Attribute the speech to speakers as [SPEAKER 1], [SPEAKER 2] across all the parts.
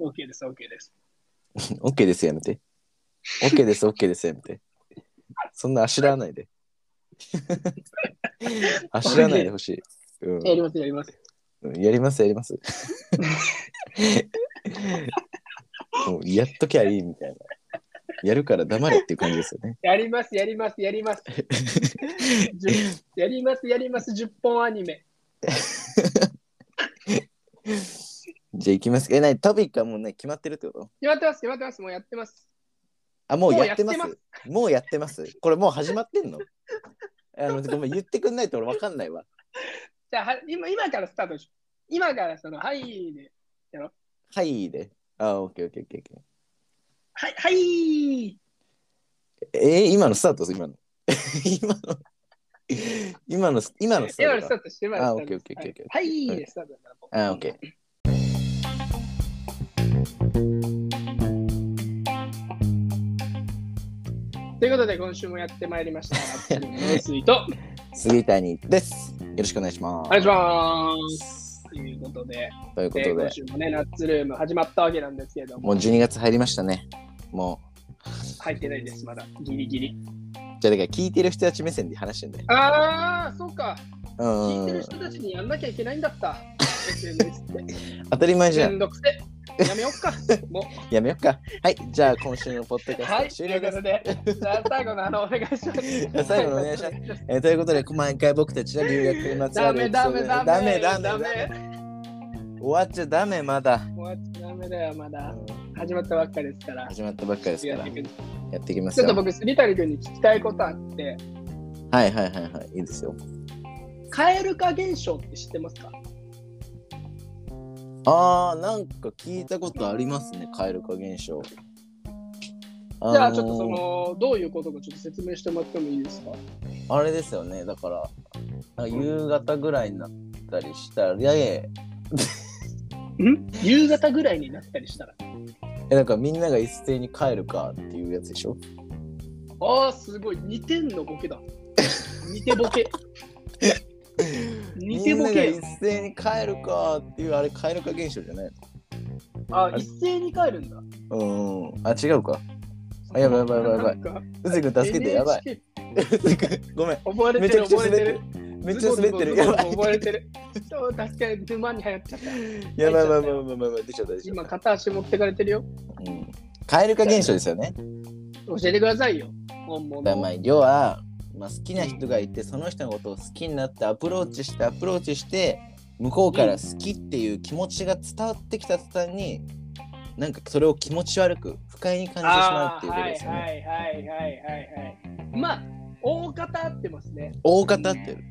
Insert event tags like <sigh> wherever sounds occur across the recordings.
[SPEAKER 1] OK です、OK です。<laughs>
[SPEAKER 2] OK ですやめて。OK です、OK ですやめて。そんなあしらわないで。<laughs> あしらわないでほしい。うん
[SPEAKER 1] やります、やります。
[SPEAKER 2] うんやります、やります。<laughs> もうやっときゃいいみたいな。やるから黙れっていう感じですよね。
[SPEAKER 1] やります、やります、やります。10やります、やります、10本アニメ。
[SPEAKER 2] じゃあ行きます。え、なにトピックはもうね、決まってるってこと？
[SPEAKER 1] 決まってます、決まってます、もうやってます。
[SPEAKER 2] あ、もうやってます？
[SPEAKER 1] もうやって
[SPEAKER 2] ます。これもう始まってんの？<laughs> あのごめん、言ってくんないと俺わかんないわ。
[SPEAKER 1] じゃあ、は今今からスタートしよう。今からその、はいで。
[SPEAKER 2] はいで。あ、オッケーオッケーオッケー。
[SPEAKER 1] はい、はい
[SPEAKER 2] えー、今のスタート今の。<laughs> 今の。今の、今のスタ
[SPEAKER 1] 今の
[SPEAKER 2] ートか。
[SPEAKER 1] スタートして、今のスタート
[SPEAKER 2] あオッケーオッケーオッケー
[SPEAKER 1] はい、はスタート。
[SPEAKER 2] あ、オッケー。
[SPEAKER 1] ということで、今週もやってまいりました。ノスイと、
[SPEAKER 2] 杉谷です。よろしくお願いします。
[SPEAKER 1] お願いします。ということで、
[SPEAKER 2] というこ
[SPEAKER 1] えー
[SPEAKER 2] とで
[SPEAKER 1] 今、週もね、ナッツルーム始まったわけなんですけれども、
[SPEAKER 2] もう12月入りましたね。も
[SPEAKER 1] 入ってないです、まだ、ギリギリ。
[SPEAKER 2] う。じゃあ、だから聞いてる人たち目線で話してんだよ。
[SPEAKER 1] あー、そうか。
[SPEAKER 2] う
[SPEAKER 1] 聞いてる
[SPEAKER 2] ん。
[SPEAKER 1] 人たちにやんなきゃいけないんだった。<laughs> SNS って。
[SPEAKER 2] 当たり前じ
[SPEAKER 1] め
[SPEAKER 2] ゃん。
[SPEAKER 1] んどくせ。やめよっか。<laughs> もう。
[SPEAKER 2] やめよっか。はい。じゃあ、今週のポッドキャスト
[SPEAKER 1] はい、という
[SPEAKER 2] 終了です。
[SPEAKER 1] ことで、じゃあ最後のあの、お願いします。<laughs>
[SPEAKER 2] 最後のお願いしますえーということで、毎回僕たちは留学にまつわ
[SPEAKER 1] ダ
[SPEAKER 2] る
[SPEAKER 1] メダメダメ
[SPEAKER 2] ダメダメ
[SPEAKER 1] ダ
[SPEAKER 2] ダメ
[SPEAKER 1] メ
[SPEAKER 2] 終わっちゃダメ、まだ。
[SPEAKER 1] 終わっちゃダメだよ、まだ。
[SPEAKER 2] うん
[SPEAKER 1] 始まったばっかですから。
[SPEAKER 2] 始まったばっかりですから
[SPEAKER 1] やってい
[SPEAKER 2] きますよ。
[SPEAKER 1] ちょっと僕、杉谷君に聞きたいことあって、
[SPEAKER 2] はいはいはいはい。いいですよ。
[SPEAKER 1] 蛙化現象って知ってますか？
[SPEAKER 2] あー、なんか聞いたことありますね、蛙化現象。
[SPEAKER 1] じゃあ、ちょっとその、どういうことかちょっと説明してもらってもいいですか？
[SPEAKER 2] あれですよね、だから、なんか夕方ぐらいになったりしたら、いやいやい
[SPEAKER 1] ん？夕方ぐらいになったりしたら？
[SPEAKER 2] や、なんかみんなが一斉に帰るかっていうやつでしょ？
[SPEAKER 1] ああ、すごい。似てんのボケだ。似てボケ。<laughs> 似てボ
[SPEAKER 2] みんなが
[SPEAKER 1] ケ
[SPEAKER 2] 一。斉に帰るかっていう、あれ、蛙化現象じゃない
[SPEAKER 1] あ、一斉に帰るんだ。
[SPEAKER 2] のうん。あ、違うか。あやばいやばいやばいやばいうずくん助けて、やばい。ごめん。
[SPEAKER 1] 覚えれ
[SPEAKER 2] めちゃくちゃ
[SPEAKER 1] てる覚えれてる
[SPEAKER 2] 滑ってる。。めっちゃ滑ってる。やばい。
[SPEAKER 1] 覚えれてる。そう、確かに沼に流行っちゃった。
[SPEAKER 2] やばいやばいやばいやばいやばい。出ちゃった、
[SPEAKER 1] 今。片足持ってかれてるよ。
[SPEAKER 2] うん。蛙化現象ですよね。
[SPEAKER 1] 教えてくださいよ。本物。
[SPEAKER 2] だまあ要は、まあ、好きな人がいてその人のことを好きになってアプローチしてアプローチして向こうから好きっていう気持ちが伝わってきた途端になんかそれを気持ち悪く不快に感じてしまうっていうことですよね。
[SPEAKER 1] はいはいはいはいはいはい。まあ、大方合ってますね。
[SPEAKER 2] 大方ってる。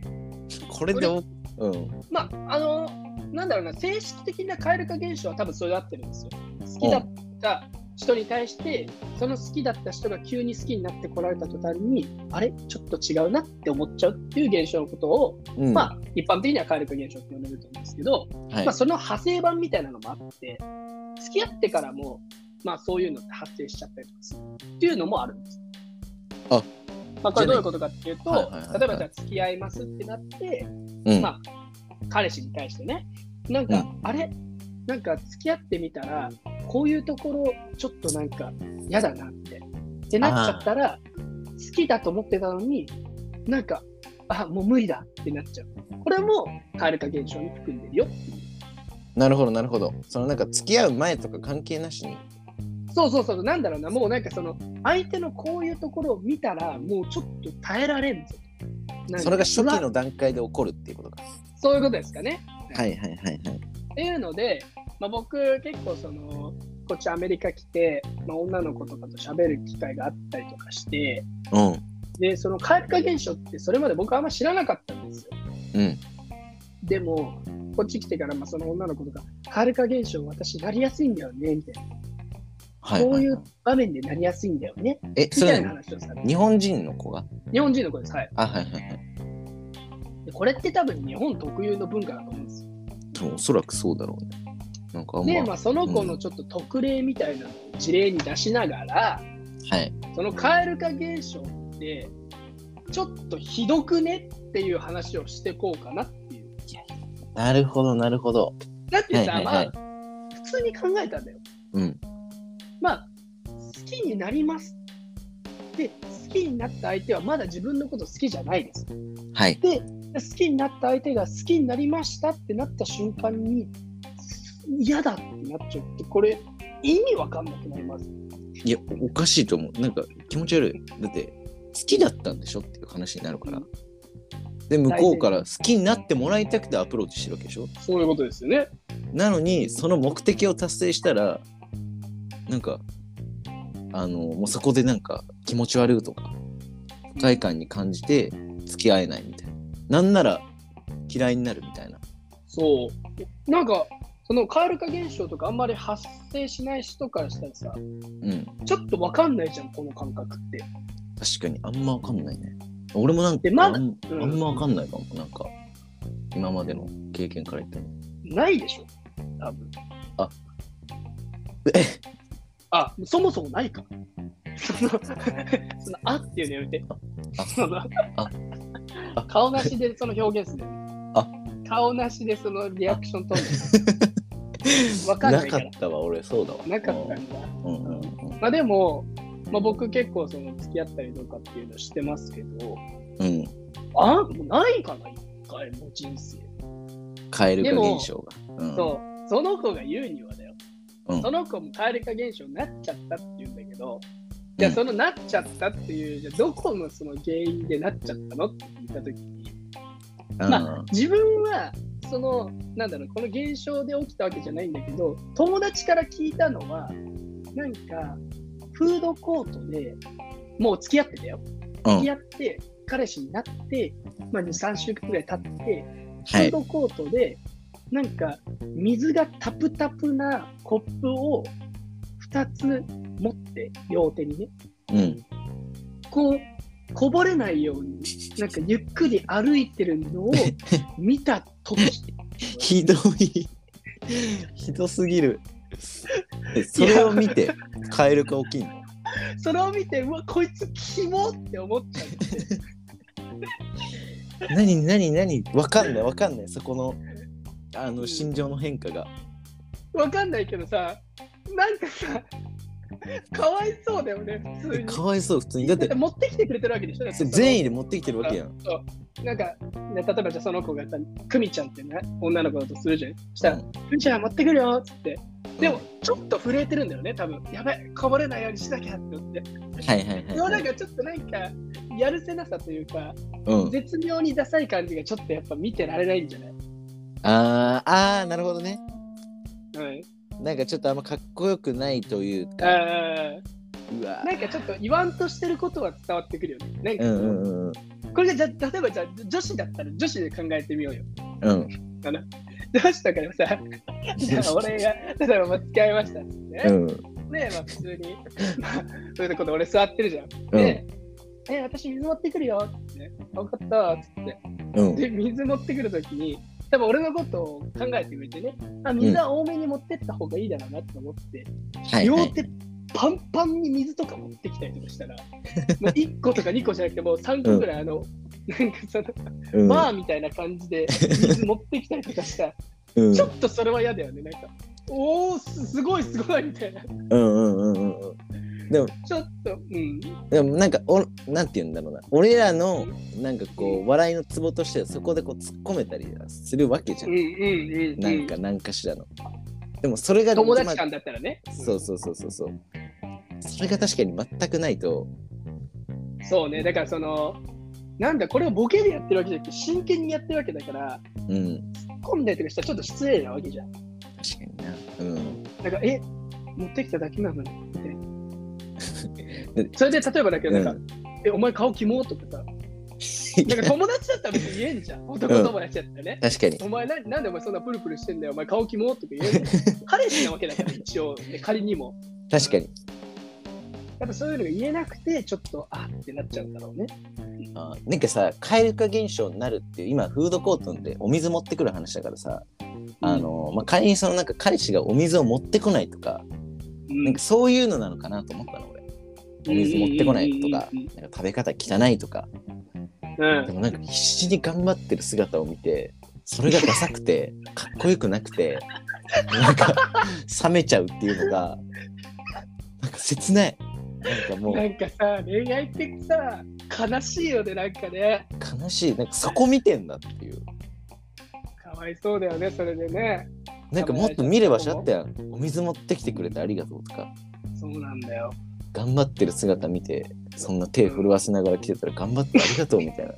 [SPEAKER 2] これでおうん。
[SPEAKER 1] まあ、あの、なんだろうな、正式的な蛙化現象は多分それで合ってるんですよ。好きだった人に対して、その好きだった人が急に好きになってこられた途端に、あれ？ちょっと違うなって思っちゃうっていう現象のことを、
[SPEAKER 2] うん、
[SPEAKER 1] まあ、一般的には蛙化現象って呼んでると思うんですけど、
[SPEAKER 2] はい。
[SPEAKER 1] まあ、その派生版みたいなのもあって、付き合ってからも、まあ、そういうのって発生しちゃったりとかするっていうのもあるんです。
[SPEAKER 2] あ
[SPEAKER 1] まあ、これどういうことかっていうと、
[SPEAKER 2] はいはいはいはい。
[SPEAKER 1] 例えばじゃあ付き合いますってなって、
[SPEAKER 2] うん。
[SPEAKER 1] まあ、彼氏に対してね、なんか、
[SPEAKER 2] うん。
[SPEAKER 1] あれ？なんか付き合ってみたら、こういうところちょっとなんか嫌だなって。ってなっちゃったら、好きだと思ってたのに、なんか、あ、もう無理だってなっちゃう。これも蛙化現象に含んでるよ。
[SPEAKER 2] なるほどなるほど。そのなんか付き合う前とか関係なしに。
[SPEAKER 1] そうそうそう、なんだろうな、もうなんかその、相手のこういうところを見たら、もうちょっと耐えられんぞ。
[SPEAKER 2] それが初期の段階で起こるっていうことか。
[SPEAKER 1] そういうことですかね。
[SPEAKER 2] はいはいはいはい。
[SPEAKER 1] っていうので、まあ、僕結構そのこっちアメリカ来て、まあ、女の子とかと喋る機会があったりとかして
[SPEAKER 2] うん。
[SPEAKER 1] でその蛙化現象ってそれまで僕あんま知らなかったんですよ
[SPEAKER 2] うん。
[SPEAKER 1] でもこっち来てからまあその女の子とか蛙化現象私なりやすいんだよねみたいな、
[SPEAKER 2] はい、はい。
[SPEAKER 1] こういう場面でなりやすいんだよね
[SPEAKER 2] え、
[SPEAKER 1] みたいな話をされて
[SPEAKER 2] 日本人の子が？
[SPEAKER 1] 日本人の子ですはい
[SPEAKER 2] あ、はいはいはい。
[SPEAKER 1] でこれって多分日本特有の文化だと思うんですよ
[SPEAKER 2] おそらくそうだろうね。なんかあんま、
[SPEAKER 1] で、まあ、その子のちょっと特例みたいなのを事例に出しながら、
[SPEAKER 2] はい。
[SPEAKER 1] その蛙化現象って、ちょっとひどくねっていう話をしてこうかなっていう。
[SPEAKER 2] なるほどなるほど。
[SPEAKER 1] だってさ、
[SPEAKER 2] はいはいはい
[SPEAKER 1] まあ、普通に考えたんだよ。
[SPEAKER 2] うん。
[SPEAKER 1] まあ、好きになります。で、好きになった相手はまだ自分のこと好きじゃないです。
[SPEAKER 2] はい。
[SPEAKER 1] で、好きになった相手が好きになりましたってなった瞬間に、嫌だってなっちゃうって、これ、意味わかんなくなります。
[SPEAKER 2] いや、おかしいと思う。なんか気持ち悪い。だって、好きだったんでしょっていう話になるから。で、向こうから好きになってもらいたくてアプローチしてるわけでしょ
[SPEAKER 1] そういうことですよね。
[SPEAKER 2] なのに、その目的を達成したら、なんか、あの、もうそこでなんか気持ち悪いとか、不快感に感じて付き合えないみたいな。なんなら嫌いになるみたいな。
[SPEAKER 1] そう。なんか、その蛙化現象とかあんまり発生しない人からしたらさ、
[SPEAKER 2] うん。
[SPEAKER 1] ちょっとわかんないじゃん、この感覚って。
[SPEAKER 2] 確かに、あんまわかんないね。俺もなんか、
[SPEAKER 1] でまだ
[SPEAKER 2] あん
[SPEAKER 1] うん
[SPEAKER 2] あんまわかんないかも。なんか、今までの経験から言っても。
[SPEAKER 1] ないでしょ、多分。
[SPEAKER 2] え
[SPEAKER 1] あ、そもそもないか。<laughs> その、そのあっていうのやめて。
[SPEAKER 2] あ
[SPEAKER 1] そ
[SPEAKER 2] あ
[SPEAKER 1] 顔なしでその表現する。
[SPEAKER 2] あ
[SPEAKER 1] 顔なしでそのリアクション取る。<laughs> <laughs> わかんない
[SPEAKER 2] なかっ。たわ、俺、そうだわ。
[SPEAKER 1] なかったんだ。
[SPEAKER 2] うんうんうん。
[SPEAKER 1] まあでも、まあ、僕結構その付き合ったりとかっていうのしてますけど、
[SPEAKER 2] うん。
[SPEAKER 1] あもうないかな、一回も人生。
[SPEAKER 2] カエル化現象が。うん、
[SPEAKER 1] そう、その子が言うにはだよ。
[SPEAKER 2] うん
[SPEAKER 1] その子も蛙化現象になっちゃったって言うんだけど、じゃあ
[SPEAKER 2] うん
[SPEAKER 1] そのなっちゃったっていう、じゃあどこのその原因でなっちゃったのって聞いたときに、
[SPEAKER 2] うん
[SPEAKER 1] まあ自分はその、なんだろう、この現象で起きたわけじゃないんだけど、友達から聞いたのは、なんか、フードコートでもう付き合ってたよ。
[SPEAKER 2] うん
[SPEAKER 1] 付き合って、彼氏になって、まあ、2、3週間くらい経って、フ
[SPEAKER 2] はい
[SPEAKER 1] ードコートで、なんか、水がタプタプなコップを2つ持って、両手にね、
[SPEAKER 2] うん。
[SPEAKER 1] こう、こぼれないように、なんかゆっくり歩いてるのを <laughs> 見たとき、
[SPEAKER 2] ひどい。ひどすぎる。えそれを見て、カエル化起きんの？
[SPEAKER 1] それを見て、うわ、こいつキモって思っちゃって。
[SPEAKER 2] 何何何？わかんないわかんない。そこの、あの、心情の変化が。
[SPEAKER 1] わかんないけどさ、なんかさ、かわいそうだよね、普通に。
[SPEAKER 2] かわいそう、普通に。だって
[SPEAKER 1] だって、持ってきてくれてるわけでしょ
[SPEAKER 2] 善意で持ってきてるわけやん。
[SPEAKER 1] そうなんか、ね、例えばじゃあその子がさ、クミちゃんってね、女の子だとするじゃん。そしたら、
[SPEAKER 2] うん
[SPEAKER 1] クミちゃん持ってくるよっつって。でも、ちょっと震えてるんだよね、多分やばい、こぼれないようにしなきゃって思って。
[SPEAKER 2] はいはい
[SPEAKER 1] でも
[SPEAKER 2] はい、はい。
[SPEAKER 1] なんかちょっとなんか、やるせなさというか、
[SPEAKER 2] うん。
[SPEAKER 1] 絶妙にダサい感じがちょっとやっぱ見てられないんじゃない？
[SPEAKER 2] あー、あー、なるほどね。
[SPEAKER 1] はい。
[SPEAKER 2] なんかちょっとあんまかっこよくないというか。
[SPEAKER 1] あ
[SPEAKER 2] うわ
[SPEAKER 1] ーなんかちょっと言わんとしてることは伝わってくるよね。なんか、
[SPEAKER 2] うんうんうんうん。
[SPEAKER 1] これがじゃあ例えばじゃあ女子だったら女子で考えてみようよ。
[SPEAKER 2] うん。
[SPEAKER 1] 女子とかでもさ、じゃあ俺が、例えばまあ付き合いましたっね？
[SPEAKER 2] うん。
[SPEAKER 1] ねまあ普通に、<laughs> まあ、そういうとこで俺座ってるじゃん。
[SPEAKER 2] うん
[SPEAKER 1] で、え、私水持ってくるよって、分かったっつって。
[SPEAKER 2] うん。
[SPEAKER 1] で、水持ってくるときに、多分俺のことを考えてくれてね、あ、水は多めに持ってった方がいいだろうなって思って。両手パンパンに水とか持ってきたりとかしたら、もう1個とか2個じゃなくて、もう3個ぐらい、あの、なんかその、
[SPEAKER 2] うん
[SPEAKER 1] バーみたいな感じで水持ってきたりとかしたら、
[SPEAKER 2] うん
[SPEAKER 1] ちょっとそれは嫌だよね、なんか。おー、すすごいすごいみたいな。
[SPEAKER 2] うんうんうんうんうん。でも、
[SPEAKER 1] ちょっと、うん。
[SPEAKER 2] でもなんかお、なんて言うんだろうな。俺らの、なんかこう、笑いのツボとしてはそこでこう突っ込めたりするわけじゃ
[SPEAKER 1] うん
[SPEAKER 2] ん。
[SPEAKER 1] うんうん。
[SPEAKER 2] なんか、何かしらの。でもそれが、
[SPEAKER 1] 友達
[SPEAKER 2] ま
[SPEAKER 1] 間だったらね。
[SPEAKER 2] あそうそうそうそうそう。それが確かに全くないと、
[SPEAKER 1] そうね、だからその、なんだ、これをボケでやってるわけじゃなくて、真剣にやってるわけだから、
[SPEAKER 2] うん、
[SPEAKER 1] 突っ込んだりとかしたらちょっと失礼なわけじゃん。
[SPEAKER 2] 確かにな。うん。
[SPEAKER 1] なんか、え、持ってきただけなのにみたいな
[SPEAKER 2] で
[SPEAKER 1] それで例えばだけど、なんか、
[SPEAKER 2] う
[SPEAKER 1] え、お前顔キモとかさ、なんか友達だったら別に言えんじゃん。<laughs> 男友達だったらね。
[SPEAKER 2] 確かに。
[SPEAKER 1] お前ななんでお前そんなプルプルしてんだよ、お前顔キモとか言えんじゃん。<laughs> 彼氏なわけだから、一応、ね、仮にも。
[SPEAKER 2] 確かに。
[SPEAKER 1] やっぱそういうのが言えなくて、ちょっと、あってなっちゃうんだろうね。
[SPEAKER 2] あなんかさ、蛙化現象になるっていう、今、フードコートでお水持ってくる話だからさ、あの、まあ、仮にそのなんか彼氏がお水を持ってこないとか、
[SPEAKER 1] うん
[SPEAKER 2] なんかそういうのなのかなと思ったの、俺。お水持ってこないとか、
[SPEAKER 1] うん
[SPEAKER 2] なんか食べ方汚いとか、
[SPEAKER 1] うん。
[SPEAKER 2] でもなんか必死に頑張ってる姿を見て、それがダサくて、かっこよくなくて、なんか冷めちゃうっていうのがなんか切ない。なんかも
[SPEAKER 1] な
[SPEAKER 2] うん
[SPEAKER 1] かさ、恋愛ってさ、悲しいよね、なんかね。
[SPEAKER 2] 悲しい。なんかそこ見てんだっていう。
[SPEAKER 1] かわいそうだよね、それでね。
[SPEAKER 2] なんかもっと見ればしあったやん。お水持ってきてくれてありがとうとか。
[SPEAKER 1] そうなんだよ。
[SPEAKER 2] 頑張ってる姿見てそんな手震わせながら来てたら頑張ってありがとうみたいな。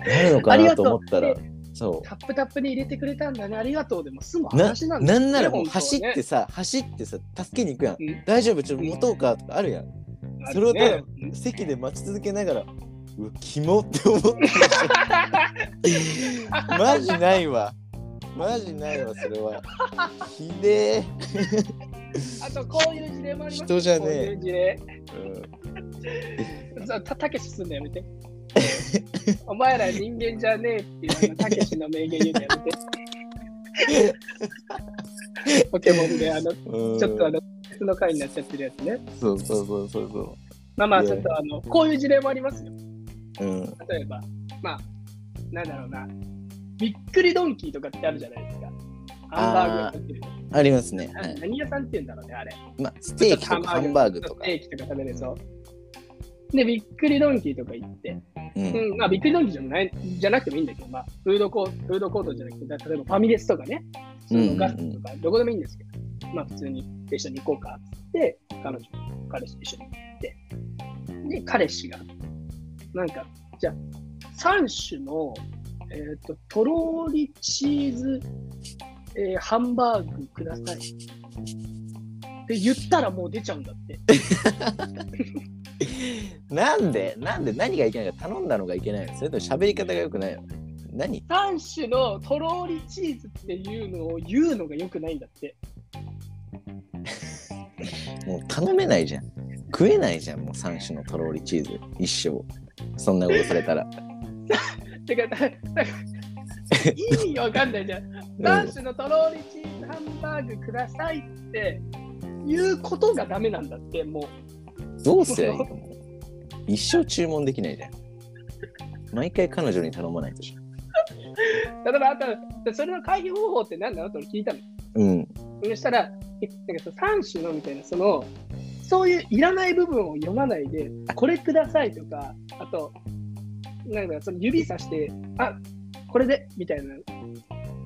[SPEAKER 2] なるのかなと思ったらそ
[SPEAKER 1] タップタップに入れてくれたんだね、ありがとう。でも済む話なんだよね
[SPEAKER 2] なんならもう走ってさ走ってさ助けに行くやん。
[SPEAKER 1] うん。
[SPEAKER 2] 大丈夫ちょっと持とうかとかあるやん。
[SPEAKER 1] あるね
[SPEAKER 2] それをただ
[SPEAKER 1] うん。
[SPEAKER 2] 席で待ち続けながらうわキモって思って <laughs> マジないわマジないわそれは <laughs> ひでえ、
[SPEAKER 1] あと、こういう事例もあります
[SPEAKER 2] 人じゃねえ
[SPEAKER 1] こういう事例。
[SPEAKER 2] うん <laughs>
[SPEAKER 1] たたけしすんのやめて。お前ら人間じゃねえっていうたけしの名言言うのやめて。<laughs> ポケモンであの、
[SPEAKER 2] うん
[SPEAKER 1] ちょっとあの、別の回になっちゃってるやつね。
[SPEAKER 2] そうそうそうそうそ
[SPEAKER 1] まあまあ、ちょっとあの、こういう事例もありますよ。
[SPEAKER 2] ううん
[SPEAKER 1] 例えば、まあ、なんだろうな、びっくりドンキーとかってあるじゃないですか。ハンバーグってる。
[SPEAKER 2] ありますね、は
[SPEAKER 1] ない何屋さんって言うんだろうね、あれ。
[SPEAKER 2] まあ、ステーキとかハンバーグとか
[SPEAKER 1] ス。テーキとか食べれそう。で、びっくりドンキーとか行って、
[SPEAKER 2] うん
[SPEAKER 1] うん、まあ、びっくりドンキーじゃないじゃなくてもいいんだけど、まあ、フードコート、フードコートじゃなくて、例えばファミレスとかね、そのガストとか、どこでもいいんですけど、まあ、普通に一緒に行こうかって、彼女、彼氏と一緒に行って、で、彼氏が、なんか、じゃあ、3種の、えっ、と、とろーりチーズ、えーハンバーグください。って言ったらもう出ちゃうんだって。<laughs>
[SPEAKER 2] なんでなんで何がいけないか頼んだのがいけないの？それとも喋り方が良くないの？何
[SPEAKER 1] ？3種のとろーりチーズっていうのを言うのが良くないんだって。<laughs>
[SPEAKER 2] もう頼めないじゃん食えないじゃんもう3種のとろりチーズ一生そんなことされたら <laughs>
[SPEAKER 1] てか、だだ <laughs> から意味がわかんないじゃん。3種のとろーりチーズハンバーグくださいっていうことがダメなんだって、もう。
[SPEAKER 2] どうすりゃいいのもう一生注文できないじゃん毎回彼女に頼まないとじ
[SPEAKER 1] 例えば、あと、それの回避方法って何なの？って俺聞いたの？
[SPEAKER 2] うん
[SPEAKER 1] そしたら、えなんかその3種のみたいな、その、そういういらない部分を読まないで、これくださいとか、あと、なんかその指さして、あこれでみたいな、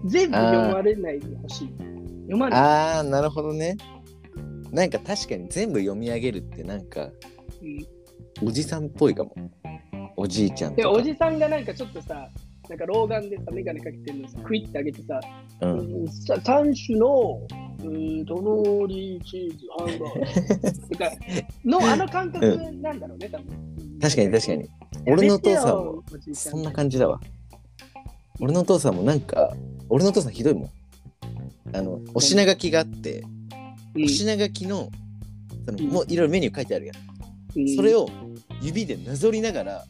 [SPEAKER 1] 全部読まれないでほしい。読まない。
[SPEAKER 2] ああなるほどね。なんか確かに全部読み上げるってなんか
[SPEAKER 1] うん、
[SPEAKER 2] おじさんっぽいかも。おじいちゃん
[SPEAKER 1] で、
[SPEAKER 2] とか。
[SPEAKER 1] おじさんがなんかちょっとさ、なんか老眼でさ、眼鏡かけてるのさ、クイッてあげてさ、
[SPEAKER 2] うん。
[SPEAKER 1] うんさ3種の、うん、とろーりチーズ、ハンバーグ。<laughs> とかのあの感覚なんだろうね、多分。
[SPEAKER 2] 確かに確かに。俺のお父さんもそんな感じだわ。俺のお父さんもなんか俺のお父さんひどいもん。あのお品書きがあって
[SPEAKER 1] じ
[SPEAKER 2] お品書きのその
[SPEAKER 1] うん。
[SPEAKER 2] もういろいろメニュー書いてあるやん。それを指でなぞりながら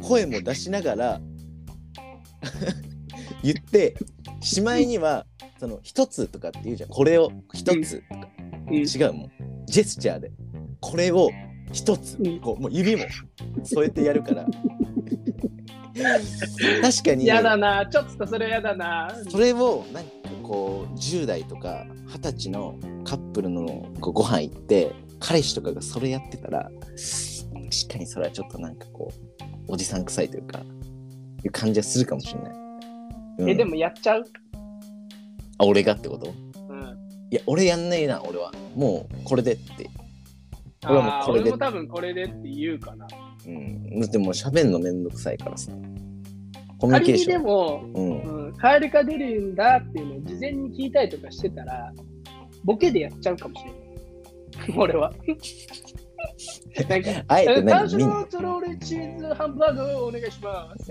[SPEAKER 2] 声も出しながら <laughs> 言ってしまいにはその一つとかって言うじゃん。これを一つとか。
[SPEAKER 1] うん、
[SPEAKER 2] 違うもん。ジェスチャーで。これを一つ
[SPEAKER 1] うん
[SPEAKER 2] こうもう指も添えてやるから。<laughs> 確かに。
[SPEAKER 1] やだな、ちょっとそれやだな。
[SPEAKER 2] それをなんかこう10代とか20歳のカップルのこうご飯行って彼氏とかがそれやってたら確かにそれはちょっとなんかこうおじさん臭いというかいう感じはするかもしれない。うん。
[SPEAKER 1] え、でもやっちゃう？
[SPEAKER 2] あ俺がってこと？
[SPEAKER 1] うん。
[SPEAKER 2] いや俺やんないな俺は。もうこれでって、俺はもこれで
[SPEAKER 1] 俺も多分これでって言うかな。
[SPEAKER 2] うん、だってもう喋んのめんどくさいからさコミュニケ
[SPEAKER 1] 仮にで
[SPEAKER 2] ーション、
[SPEAKER 1] も、
[SPEAKER 2] うん、
[SPEAKER 1] うん、カエルが出るんだっていうのを事前に聞いたりとかしてたら、ボケでやっちゃうかもしれない。<laughs> 俺は。<laughs>
[SPEAKER 2] あえて
[SPEAKER 1] 最初
[SPEAKER 2] 何みん
[SPEAKER 1] のトロールチーズハンバーグをお願いします。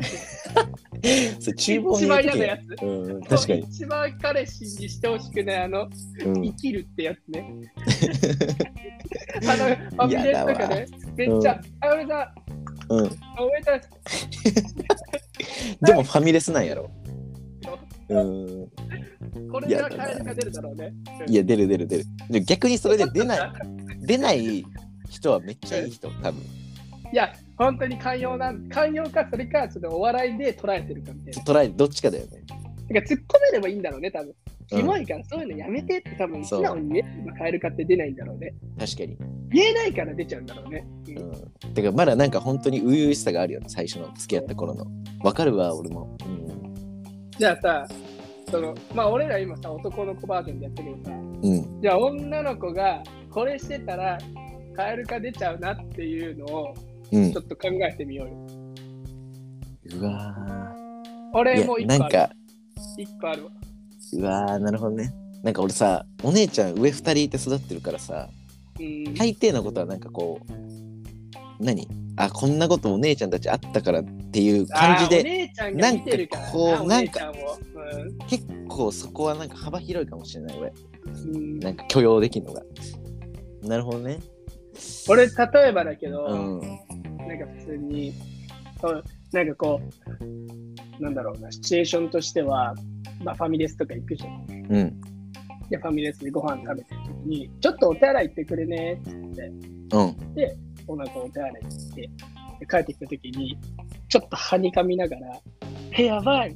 [SPEAKER 1] <laughs>
[SPEAKER 2] それ厨房に
[SPEAKER 1] 一番嫌なやつ。
[SPEAKER 2] うん、確かに、
[SPEAKER 1] 一番彼氏にしてほしくない、あの、
[SPEAKER 2] うん
[SPEAKER 1] 生きるってやつね。<laughs> あの、ファミレスとかね、めっちゃ、あ、俺さ、
[SPEAKER 2] うん、
[SPEAKER 1] おめでとう
[SPEAKER 2] でもファミレスなんやろ。うん。
[SPEAKER 1] これがカエルが出るだろうね。
[SPEAKER 2] いや、出る出る出る。で逆にそれで出ない、<laughs> 出ない人はめっちゃいい人、多分。
[SPEAKER 1] いや、本当に寛容なん、寛容か、それか、ちょっとお笑いで捉えてるかみたいな。
[SPEAKER 2] トライ、どっちかだよね。
[SPEAKER 1] てか、突っ込めればいいんだろうね、多分。キモいからそういうのやめてって多分素直に言えばカエル化って出ないんだろうね。
[SPEAKER 2] 確かに。
[SPEAKER 1] 言えないから出ちゃうんだろうね。うん
[SPEAKER 2] うん。てか、まだなんか本当に初々しさがあるよね、最初の付き合った頃の。わかるわ、俺も。うん。
[SPEAKER 1] じゃあさ、そのまあ俺ら今さ男の子バージョンでやってるけどさ、
[SPEAKER 2] うん。
[SPEAKER 1] じゃあ女の子がこれしてたらカエル化出ちゃうなっていうのを
[SPEAKER 2] うん
[SPEAKER 1] ちょ。っと考えてみようよ。
[SPEAKER 2] うわー。
[SPEAKER 1] 俺もう
[SPEAKER 2] い
[SPEAKER 1] 一個ある。
[SPEAKER 2] やなんか、
[SPEAKER 1] 一個あるわ。
[SPEAKER 2] うわー、なるほどね。なんか俺さ、お姉ちゃん上二人いて育ってるからさ、
[SPEAKER 1] うん。
[SPEAKER 2] 大抵のことはなんかこう、何？あ、こんなことお姉ちゃんたちあったからっていう感じ
[SPEAKER 1] あーお
[SPEAKER 2] で、
[SPEAKER 1] 姉ちゃんが見てるから
[SPEAKER 2] なんかこう
[SPEAKER 1] お姉ちゃんを。
[SPEAKER 2] 結構そこはなんか幅広いかもしれない、俺。
[SPEAKER 1] うん
[SPEAKER 2] なんか許容できるのが。なるほどね。
[SPEAKER 1] 俺、例えばだけど、
[SPEAKER 2] うん。
[SPEAKER 1] なんか普通に、なんかこう、なんだろうな、シチュエーションとしては、まあ、ファミレスとか行くじゃん。
[SPEAKER 2] うん。
[SPEAKER 1] で、ファミレスでご飯食べてるときに、ちょっとお手洗い行ってくれねって言って、
[SPEAKER 2] うん。
[SPEAKER 1] 女の子お手洗い行って、で帰ってきたときに、ちょっとはにかみながら、え、やばい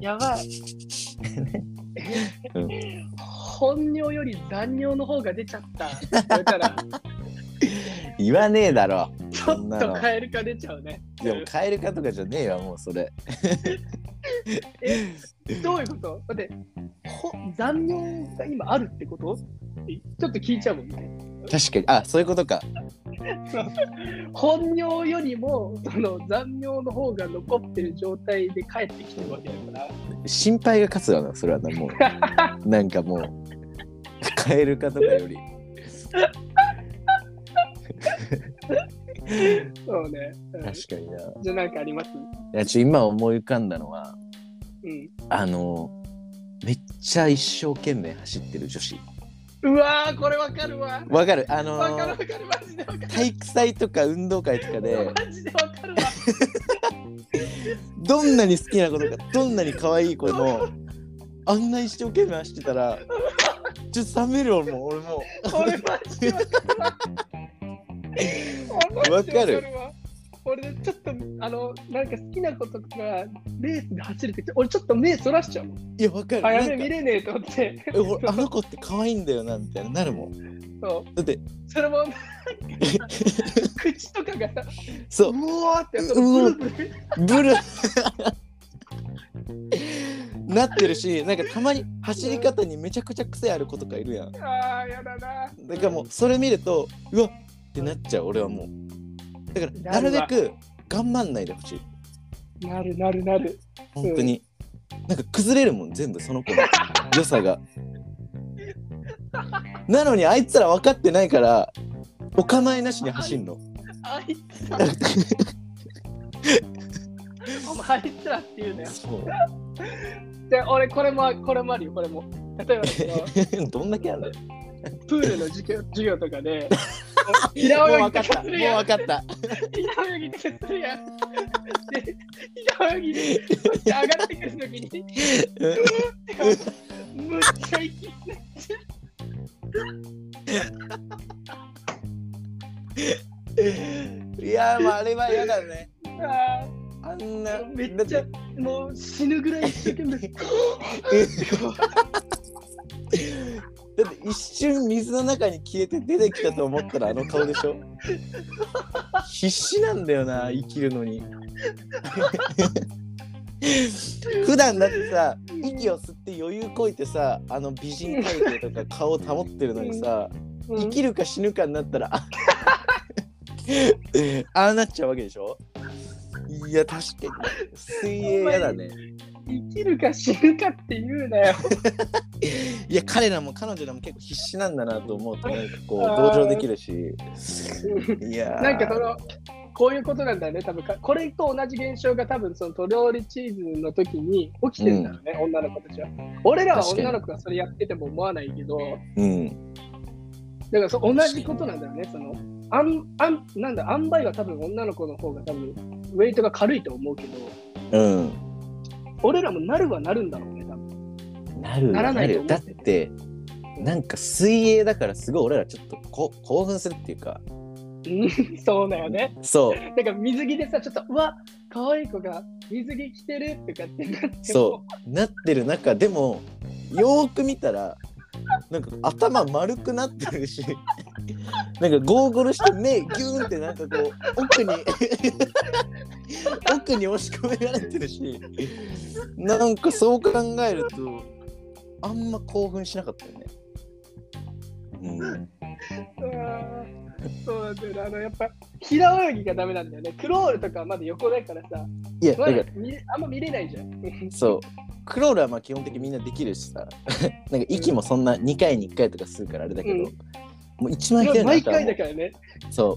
[SPEAKER 1] やばい、<laughs>
[SPEAKER 2] うん
[SPEAKER 1] 本尿より残尿の方が出ちゃったって言われたら、<laughs>
[SPEAKER 2] 言わねえだろ。
[SPEAKER 1] ちょっとカエル化出ちゃうね。
[SPEAKER 2] でもカエル化とかじゃねえわ、もうそれ。<laughs>
[SPEAKER 1] え、どういうこと？だって、ほ残尿が今あるってこと？ってちょっと聞いちゃうもんね。
[SPEAKER 2] 確かに。あ、そういうことか。<laughs>
[SPEAKER 1] 本尿よりもその残尿の方が残ってる状態で帰ってきてるわけだから。
[SPEAKER 2] 心配が勝つわな、それはな、もう。なんかもう、カエル化とかより。
[SPEAKER 1] そうね。うん
[SPEAKER 2] 確かにな。い
[SPEAKER 1] じゃあなんかあります？
[SPEAKER 2] や、ちょ、今思い浮かんだのは、
[SPEAKER 1] うん。
[SPEAKER 2] あの、めっちゃ一生懸命走ってる女子。
[SPEAKER 1] うわー、これわかるわ。
[SPEAKER 2] わかる？あの
[SPEAKER 1] わかるわかる、マジでわかる。
[SPEAKER 2] 体育祭とか運動会とかで、
[SPEAKER 1] マジでわかるわ。<laughs>
[SPEAKER 2] どんなに好きな子とか、どんなに可愛い子でも、あんな一生懸命走ってたら、ちょっと冷めるよ、もう、俺も <laughs>
[SPEAKER 1] 俺マジでわかるわ。<laughs>
[SPEAKER 2] わかる
[SPEAKER 1] わ俺ちょっとあのなんか好きな子とかがレースで走れてて俺ちょっと目そらしちゃう。
[SPEAKER 2] いや、わかる。
[SPEAKER 1] あやべ
[SPEAKER 2] なんか
[SPEAKER 1] 見れねえと思って。
[SPEAKER 2] え俺あの子って可愛いんだよな、みたいな、なるもん。
[SPEAKER 1] そう
[SPEAKER 2] だって、
[SPEAKER 1] それも口とかがさ
[SPEAKER 2] そう
[SPEAKER 1] う、わーってブル
[SPEAKER 2] なってるし、なんかたまに走り方にめちゃくちゃ癖ある子とかいるやん。
[SPEAKER 1] あーやだな。
[SPEAKER 2] だからもう、それ見ると、うわっってなっちゃう、俺はもう。だから、なるべく頑張んないでほしい。
[SPEAKER 1] なるなるなる。
[SPEAKER 2] 本当に。なんか崩れるもん、全部その子の良さが。なのにあいつら分かってないから、お構いなしに走んの。
[SPEAKER 1] あいつら、お前あいつらっていうね。
[SPEAKER 2] そう。
[SPEAKER 1] で俺これもこれもあるよこれも。例えばど <laughs>
[SPEAKER 2] どんだけあるんだよ。
[SPEAKER 1] プールの授業授業とかで
[SPEAKER 2] も
[SPEAKER 1] 平
[SPEAKER 2] う
[SPEAKER 1] 泳ぎと
[SPEAKER 2] 分かっ
[SPEAKER 1] るやん
[SPEAKER 2] 分かった。
[SPEAKER 1] 平泳ぎとかするやん。で平泳ぎでこうやって上がってくるときに、むっちゃ息
[SPEAKER 2] いやー、まあ、あれは嫌だね。
[SPEAKER 1] あ
[SPEAKER 2] あんな。
[SPEAKER 1] ーめっちゃもう死ぬぐらい一生懸命。<laughs>
[SPEAKER 2] だって一瞬水の中に消えて出てきたと思ったらあの顔でしょ？必死なんだよな生きるのに。普段だってさ息を吸って余裕こいてさあの美人体型とか顔を保ってるのにさ生きるか死ぬかになったらあああなっちゃうわけでしょ？いや確かに。水泳嫌だね
[SPEAKER 1] 生きるか死ぬかって言うなよ。<laughs>
[SPEAKER 2] いや彼らも彼女らも結構必死なんだなと思うとなんかこう同情できるし。いやー。<laughs>
[SPEAKER 1] なんかそのこういうことなんだよね、多分かこれと同じ現象が多分そのトローリチーズの時に起きてるんだろうね、女の子たちは。俺らは女の子がそれやってても思わないけど、
[SPEAKER 2] うん。
[SPEAKER 1] だからそ同じことなんだよね、そのあんあんなんだ、塩梅は多分女の子の方が多分ウェイトが軽いと思うけど、
[SPEAKER 2] うん
[SPEAKER 1] 俺らもなるはなるんだろうね、多分。
[SPEAKER 2] なる
[SPEAKER 1] ならないと
[SPEAKER 2] るだっ
[SPEAKER 1] て
[SPEAKER 2] てなんか水泳だからすごい俺らちょっとこ興奮するっていうか。
[SPEAKER 1] うんそうだよね。
[SPEAKER 2] そう。
[SPEAKER 1] なんか水着でさ、ちょっと、うわ、可愛い子が水着着てるとかってなっても。
[SPEAKER 2] そう。なってる中でもよーく見たらなんか頭丸くなってるしなんかゴーグルして目ギューンってなんかこう奥に奥に押し込められてるしなんかそう考えるとあんま興奮しなかったよね。うん、
[SPEAKER 1] そうなんだよね。あの、やっぱ、平泳ぎがダメなんだよね。クロールとかはまだ横だからさ、
[SPEAKER 2] いやだから
[SPEAKER 1] まだ見れあんま見れないじゃん。<laughs>
[SPEAKER 2] そうクロールはまあ基本的にみんなできるしさ <laughs> なんか息もそんな2回に1回とかするからあれだけど、
[SPEAKER 1] うん
[SPEAKER 2] もう一番ひどいのは
[SPEAKER 1] 毎回だからね。
[SPEAKER 2] そう。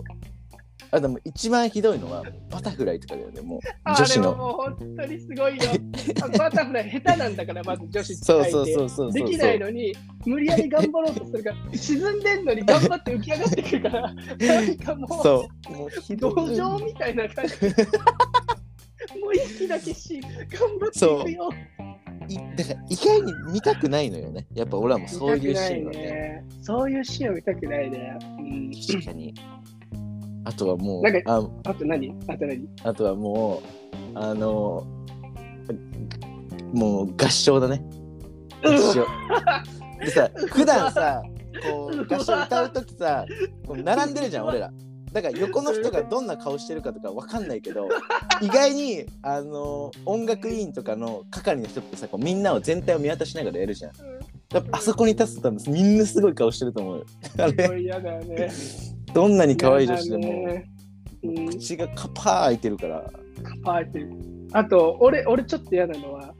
[SPEAKER 2] あともう一番ひどいのはバタフライとかだよね、もう
[SPEAKER 1] あ
[SPEAKER 2] 女子の。
[SPEAKER 1] もう本当にすごいよ。あバタフライ下手なんだから、まず女子って
[SPEAKER 2] そうそうそうそう。
[SPEAKER 1] できないのに、無理やり頑張ろうとするから、沈んでんのに頑張って浮き上がってくるから、なんかもう、
[SPEAKER 2] そう。もうひ
[SPEAKER 1] 土
[SPEAKER 2] どい。
[SPEAKER 1] 壌みたいな感じ。もう息だけし、頑張っていくよ。
[SPEAKER 2] いだから意外に見たくないのよね。やっぱ俺はもうそういうシーンはね。
[SPEAKER 1] ね。そういうシーンを見たくないね。うん、
[SPEAKER 2] 確かに。あとはもう
[SPEAKER 1] なんか
[SPEAKER 2] あ、
[SPEAKER 1] あと何？あと何？
[SPEAKER 2] あとはもう、あの、もう合唱だね。合唱。でさ、普段さ、こう合唱歌うときさ、こう並んでるじゃん、俺ら。だから横の人がどんな顔してるかとかわかんないけど、<laughs> 意外にあの音楽委員とかの係の人ってさ、こうみんなを全体を見渡しながらやるじゃん。やっぱあそこに立つと多分みんなすごい顔してると思うよ。<laughs> あれ、
[SPEAKER 1] すごい嫌だよね。
[SPEAKER 2] どんなに可愛い女子でも、
[SPEAKER 1] ねうん
[SPEAKER 2] 口がカパー開いてるから。
[SPEAKER 1] カパーってるあと、俺、俺ちょっと嫌なのは、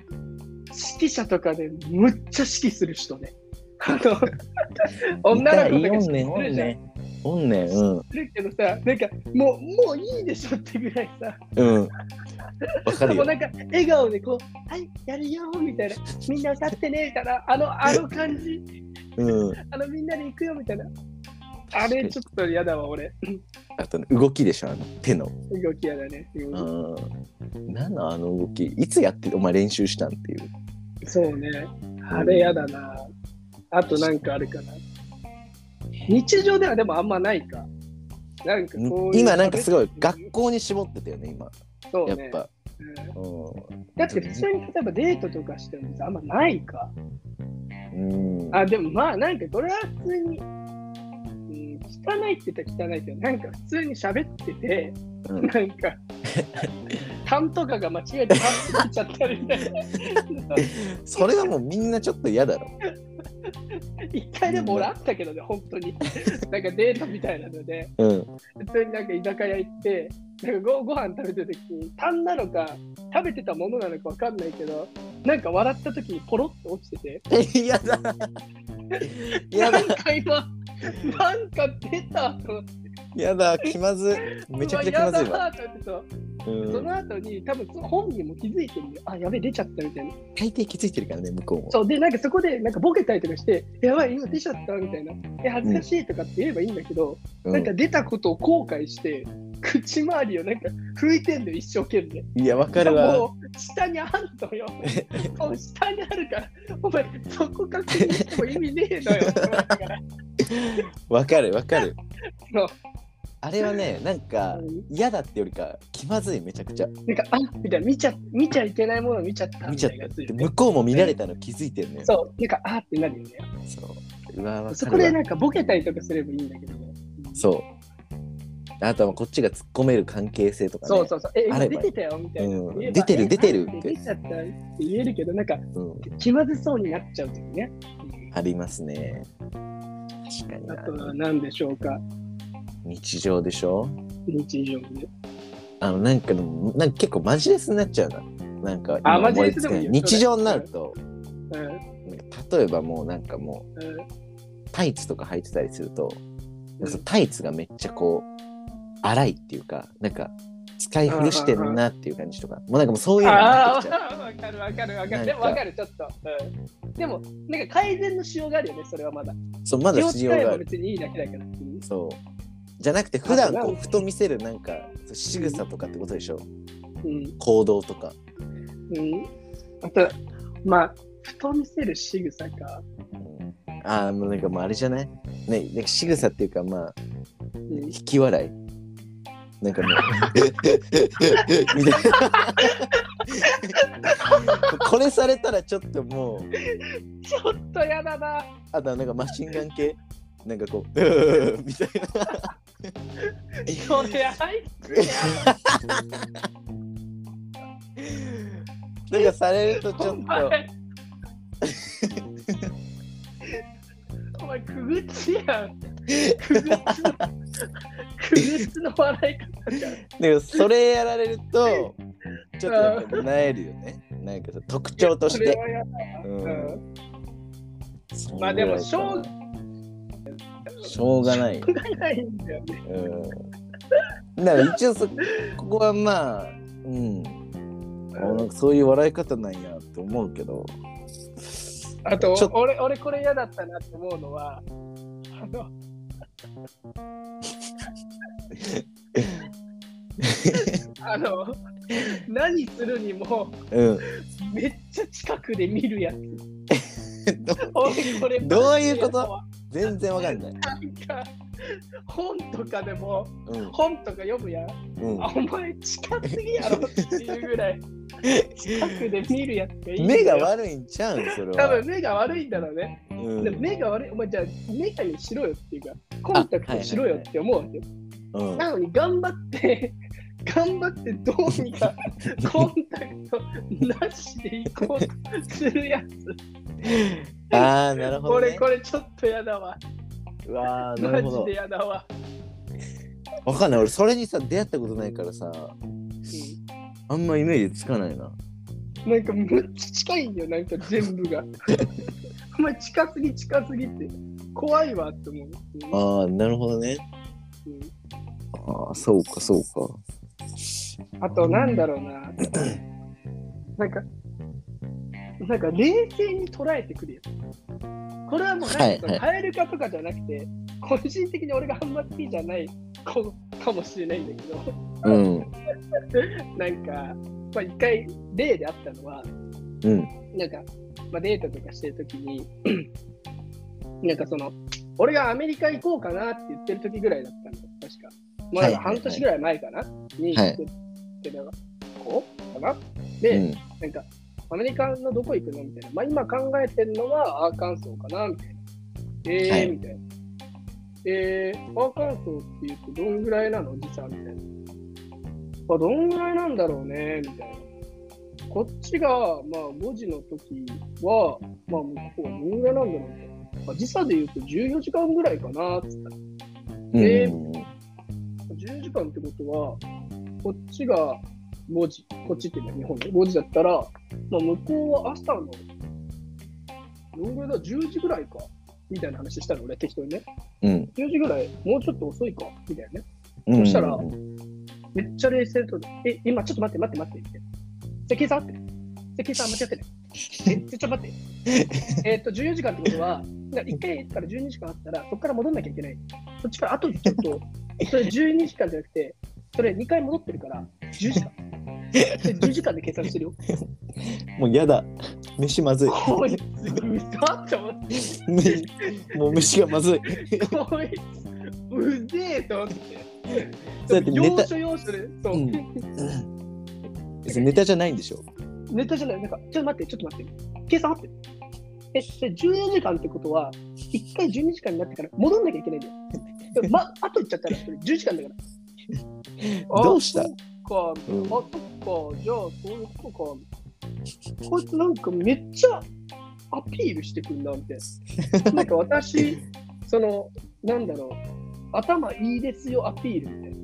[SPEAKER 1] 指揮者とかでむっちゃ指揮する人ね。あの、<laughs> 女の子とか指揮するじゃん。
[SPEAKER 2] んねん。おんねん、うん。
[SPEAKER 1] するけどさ、なんか、もう、もういいでしょってぐらいさ、
[SPEAKER 2] うん。わかるよ。
[SPEAKER 1] なんか、笑顔でこう、はい、やるよみたいな、みんな歌ってねみたいな、あの、あの感じ、
[SPEAKER 2] うん。
[SPEAKER 1] あの、みんなで行くよみたいな。あれ、ちょっと嫌だわ、俺。
[SPEAKER 2] あと、動きでしょ、あの手の。
[SPEAKER 1] 動き嫌だね。うん
[SPEAKER 2] うん。なんのあの動き、いつやってお前練習したんっていう。
[SPEAKER 1] そうね。あれやだな。あとなんかあるかな。日常ではでもあんまないか。なんかこういう
[SPEAKER 2] 今なんかすごい
[SPEAKER 1] うん
[SPEAKER 2] 学校に絞ってたよね、今。
[SPEAKER 1] そうね
[SPEAKER 2] やっぱ。
[SPEAKER 1] うん
[SPEAKER 2] う
[SPEAKER 1] だって普通に例えばデートとかしてもさあんまないか。
[SPEAKER 2] ん。うん。
[SPEAKER 1] あ、でもまあなんかこれは普通に、うん、汚いって言ったら汚いけど、なんか普通に喋ってて、
[SPEAKER 2] うん
[SPEAKER 1] なんか、<laughs> 痰とかが間違えて痰ついちゃったりみたいな。<laughs>
[SPEAKER 2] それはもうみんなちょっと嫌だろ。<laughs>
[SPEAKER 1] 一回でも俺あったけどね、本当に。<laughs> なんかデートみたいなので、
[SPEAKER 2] うん。
[SPEAKER 1] 普通になんか居酒屋行って、なんかごご飯食べてる時に、痰なのか、食べてたものなのかわかんないけど、なんか笑った時にポロッと落ちてて、<laughs>
[SPEAKER 2] 嫌だ。嫌だ
[SPEAKER 1] なん。か今、なんか出たと思って、
[SPEAKER 2] 嫌だ。気まずい。めちゃくちゃ気まずいうわ。
[SPEAKER 1] そう
[SPEAKER 2] うん
[SPEAKER 1] その後に、多分その本人も気づいてるんで、あ、やべえ、出ちゃったみたいな。
[SPEAKER 2] 大抵気づいてるからね、向こうも。
[SPEAKER 1] そう、で、なんかそこで、なんかボケたりとかして、やばい、今出ちゃったみたいな。え、恥ずかしいとかって言えばいいんだけど、
[SPEAKER 2] うん
[SPEAKER 1] なんか出たことを後悔して、口周りをなんか拭いてんの、一生懸命。
[SPEAKER 2] いや、わかるわ。
[SPEAKER 1] もう下にあんのよ。もう下にあるから、お前、そこ確認しても意味ねえのよ。<laughs>
[SPEAKER 2] わかるわかる。
[SPEAKER 1] そう
[SPEAKER 2] あれはね、<laughs> なんか
[SPEAKER 1] うん
[SPEAKER 2] 嫌だってよりか気まずいめちゃくちゃ。
[SPEAKER 1] なんか、あみたいな、見ちゃ見ちゃいけないもの見ちゃったみ
[SPEAKER 2] 見ちゃった向こうも見られたの気づいてるのよ。
[SPEAKER 1] そう、なんか、あってなるよね。
[SPEAKER 2] そう。うわ、
[SPEAKER 1] そ。こでなんかボケたりとかすればいいんだけどね。
[SPEAKER 2] そう。あとはこっちが突っ込める関係性とかね。
[SPEAKER 1] そうそうそう。え、出てたよみたいな。
[SPEAKER 2] うん出てる
[SPEAKER 1] え
[SPEAKER 2] 出てる
[SPEAKER 1] なんで出ちゃったって言えるけど、なんか
[SPEAKER 2] うん。
[SPEAKER 1] 気まずそうになっちゃうというね。
[SPEAKER 2] ありますね。確かに
[SPEAKER 1] あ
[SPEAKER 2] な
[SPEAKER 1] とは何でしょうか、
[SPEAKER 2] 日常でしょ？
[SPEAKER 1] 日常で。
[SPEAKER 2] あの、なんかでも、なんか結構マジレスになっちゃうな。なんか
[SPEAKER 1] あ
[SPEAKER 2] 今思いつ
[SPEAKER 1] マジレスでもいい
[SPEAKER 2] 日常になると、
[SPEAKER 1] うん
[SPEAKER 2] 例えばもうなんかもう、
[SPEAKER 1] うん
[SPEAKER 2] タイツとか履いてたりすると、
[SPEAKER 1] うん
[SPEAKER 2] タイツがめっちゃこう荒いっていうかなんか使い古してるなっていう感じとかもうなんかもうそういうのにな
[SPEAKER 1] あ
[SPEAKER 2] ってきちゃう
[SPEAKER 1] あ、わかるわかるわかる。でもわかる、ちょっと。うんでも、なんか改善のしようがあるよね、それはまだ。
[SPEAKER 2] そうまだ
[SPEAKER 1] 気を
[SPEAKER 2] 必要がある
[SPEAKER 1] 別にいいだけだから。うん
[SPEAKER 2] そうじゃなくて普段こうふと見せるなんか仕草とかってことでしょ？
[SPEAKER 1] うん。
[SPEAKER 2] 行動とか、
[SPEAKER 1] うん。あと、まあ、ふと見せる仕草か。
[SPEAKER 2] うん、ああもうなんかもうあれじゃない？ねなんか仕草っていうかまあ
[SPEAKER 1] うん。
[SPEAKER 2] 引き笑い。なんかもうみたいな。これされたらちょっともう
[SPEAKER 1] ちょっとやだな。
[SPEAKER 2] あとはなんかマシンガン系？なんかこう <laughs> みたい
[SPEAKER 1] それ入って
[SPEAKER 2] ななんかされるとちょっ
[SPEAKER 1] お
[SPEAKER 2] と
[SPEAKER 1] 前。お前、くぐちやん。くぐちの、くぐちの笑い方じゃん。
[SPEAKER 2] でもそれやられるとちょっとなんかなえるよねなんか特徴としてうん
[SPEAKER 1] うん
[SPEAKER 2] そん
[SPEAKER 1] まあでも、し
[SPEAKER 2] ぐ
[SPEAKER 1] ょう
[SPEAKER 2] らい。かしょうがない
[SPEAKER 1] がないんだよね。
[SPEAKER 2] うん。だから一応そここはまあうん。あなんかそういう笑い方なんやって思うけど。
[SPEAKER 1] あと俺、俺これ嫌だったなって思うのは、あの、あの、何するにも、
[SPEAKER 2] うん。
[SPEAKER 1] めっちゃ近くで見るやつ。<laughs>
[SPEAKER 2] どういうこと？全然わかんない
[SPEAKER 1] なんか、本とかでも、
[SPEAKER 2] うん
[SPEAKER 1] 本とか読むやん。
[SPEAKER 2] うん
[SPEAKER 1] あお前近すぎやろっていうぐらい、近くで見るやつがいい
[SPEAKER 2] 目
[SPEAKER 1] よ。
[SPEAKER 2] が悪いんちゃうんそれ
[SPEAKER 1] 多
[SPEAKER 2] は
[SPEAKER 1] 分目が悪いんだろうね。
[SPEAKER 2] うん
[SPEAKER 1] でも目が悪い、お前じゃあメガネしろよっていうか、コンタクトしろよって思うわけよ。
[SPEAKER 2] うん
[SPEAKER 1] なのに頑張って、<laughs> 頑張ってどうにかコンタクトなしで行こうとするやつ。<laughs>
[SPEAKER 2] ああなるほどね
[SPEAKER 1] これちょっとやだわ。
[SPEAKER 2] うわーなるほど
[SPEAKER 1] マジでやだわ。
[SPEAKER 2] わかんない俺それにさ出会ったことないからさあんまイメージつかないな
[SPEAKER 1] うんなんかむっちゃ近いんよ、なんか全部が。<laughs> お前近すぎ近すぎって怖いわって思う。うん
[SPEAKER 2] ああなるほどね
[SPEAKER 1] うん
[SPEAKER 2] ああそうかそうか
[SPEAKER 1] あと、なんだろうな。なんか、なんか冷静に捉えてくるよ。これはもう
[SPEAKER 2] はい
[SPEAKER 1] なんかカエル化とかじゃなくて、個人的に俺があんま好きじゃない子かもしれないんだけど、
[SPEAKER 2] うん。<laughs>
[SPEAKER 1] なんか、まあ一回例であったのは、
[SPEAKER 2] うん。
[SPEAKER 1] なんか、まあ、デートとかしてるときに、<clears throat> なんかその、俺がアメリカ行こうかなって言ってる時ぐらいだったの、確か。まあ、
[SPEAKER 2] はいはいはい。
[SPEAKER 1] 半年ぐらい前かな、に
[SPEAKER 2] はい。
[SPEAKER 1] 言ってた子かな？
[SPEAKER 2] う
[SPEAKER 1] で、
[SPEAKER 2] ん。
[SPEAKER 1] なんか、アメリカのどこ行くの？みたいな。まあ、今考えてるのはアーカンソーかなみたいな。えー、
[SPEAKER 2] はい
[SPEAKER 1] みたいな。えー、アーカンソーって言うとどんぐらいなの？時差みたいな。あ、どんぐらいなんだろうねみたいな。こっちが、まあ、5時の時は、まあ、向こうはどんぐらいなんだろうみたいな。まあ、時差で言うと14時間ぐらいかなって言ったら。
[SPEAKER 2] うん
[SPEAKER 1] え10時間ってことは、こっちが5時、こっちっていうのは日本で5時だったら、まあ、向こうは朝の、どんぐらいだ、10時ぐらいか、みたいな話したの、俺、適当にね。
[SPEAKER 2] うん
[SPEAKER 1] 10時ぐらい、もうちょっと遅いか、みたいなね。
[SPEAKER 2] うん
[SPEAKER 1] そしたらめっちゃ冷静と、え、今ちょっと待って、待って、待って、って。じゃ計算合ってる。じゃ計算間違ってない。<laughs> え、ちょっと待って。えっと、14時間ってことは、1回から12時間あったら、そこから戻んなきゃいけない。そっちから後にちょっと、それ12時間じゃなくて、それ2回戻ってるから、10時間。<laughs> で10時間で計算してるよ。
[SPEAKER 2] もうやだ飯まずい
[SPEAKER 1] こいつ、嘘って思って、<laughs>
[SPEAKER 2] もう飯がまずい
[SPEAKER 1] こいつ、うぜえと思って。
[SPEAKER 2] そうやってネタ
[SPEAKER 1] 要所要所で、そう。
[SPEAKER 2] うんネタじゃないんでしょ
[SPEAKER 1] ネタじゃない、なんか、ちょっと待って、ちょっと待って。計算合ってる。え、それ14時間ってことは、1回12時間になってから戻んなきゃいけないんだよ。でもま、あと行っちゃったらそれ10時間だから。あ <laughs>
[SPEAKER 2] どうした？
[SPEAKER 1] か、
[SPEAKER 2] うん
[SPEAKER 1] あ、そっか、じゃあ、そういうことか。こいつなんかめっちゃアピールしてくんな、みたいな。<laughs> なんか私、その、なんだろう、頭いいですよアピールみたいな。